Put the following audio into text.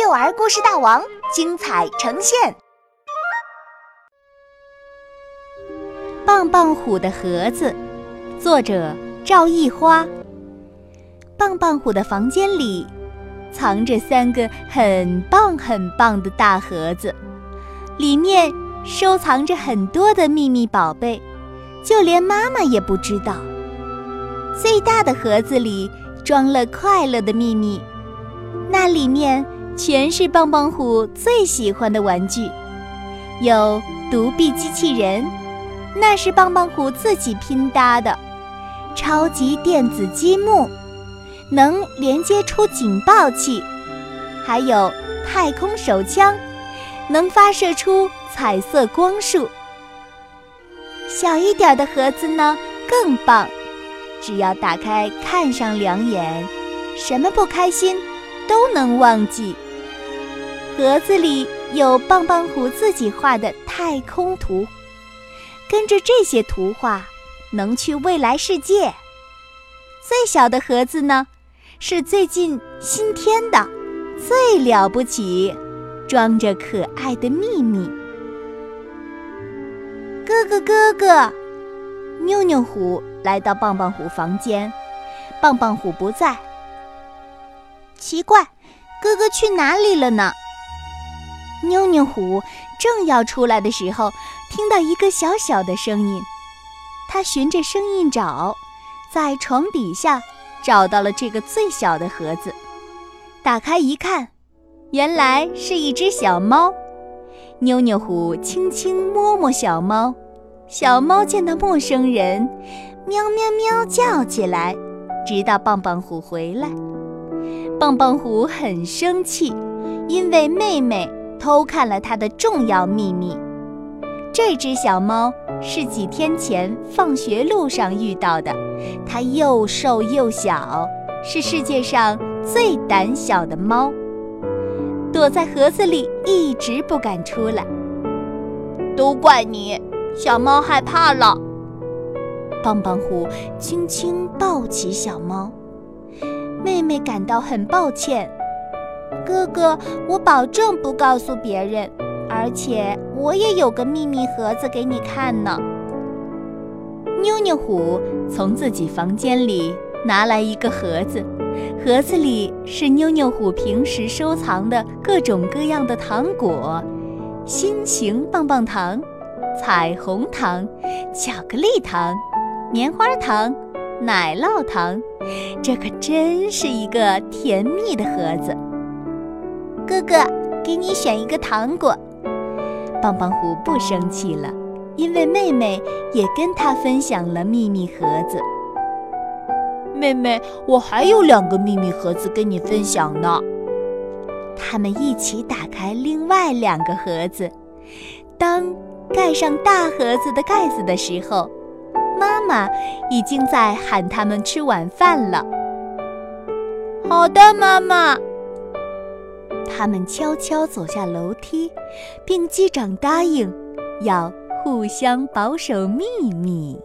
幼儿故事大王精彩呈现。棒棒虎的盒子，作者赵一花。棒棒虎的房间里藏着三个很棒很棒的大盒子，里面收藏着很多的秘密宝贝，就连妈妈也不知道。最大的盒子里装了快乐的秘密，那里面。全是棒棒虎最喜欢的玩具，有独臂机器人，那是棒棒虎自己拼搭的；超级电子积木，能连接出警报器；还有太空手枪，能发射出彩色光束。小一点的盒子呢，更棒，只要打开看上两眼，什么不开心都能忘记。盒子里有棒棒虎自己画的太空图，跟着这些图画，能去未来世界。最小的盒子呢，是最近新添的，最了不起，装着可爱的秘密。哥哥哥哥，妞妞虎来到棒棒虎房间，棒棒虎不在。奇怪，哥哥去哪里了呢？妞妞虎正要出来的时候，听到一个小小的声音。他循着声音找，在床底下找到了这个最小的盒子。打开一看，原来是一只小猫。妞妞虎轻轻摸摸小猫，小猫见到陌生人，喵喵喵叫起来，直到棒棒虎回来。棒棒虎很生气，因为妹妹。偷看了他的重要秘密。这只小猫是几天前放学路上遇到的，它又瘦又小，是世界上最胆小的猫，躲在盒子里一直不敢出来。都怪你，小猫害怕了。棒棒虎轻轻抱起小猫，妹妹感到很抱歉。哥哥，我保证不告诉别人，而且我也有个秘密盒子给你看呢。妞妞虎从自己房间里拿来一个盒子，盒子里是妞妞虎平时收藏的各种各样的糖果：心形棒棒糖、彩虹糖、巧克力糖、棉花糖、奶酪糖。这可真是一个甜蜜的盒子。哥哥，给你选一个糖果。棒棒虎不生气了，因为妹妹也跟他分享了秘密盒子。妹妹，我还有两个秘密盒子跟你分享呢。他们一起打开另外两个盒子。当盖上大盒子的盖子的时候，妈妈已经在喊他们吃晚饭了。好的，妈妈。他们悄悄走下楼梯，并击掌答应，要互相保守秘密。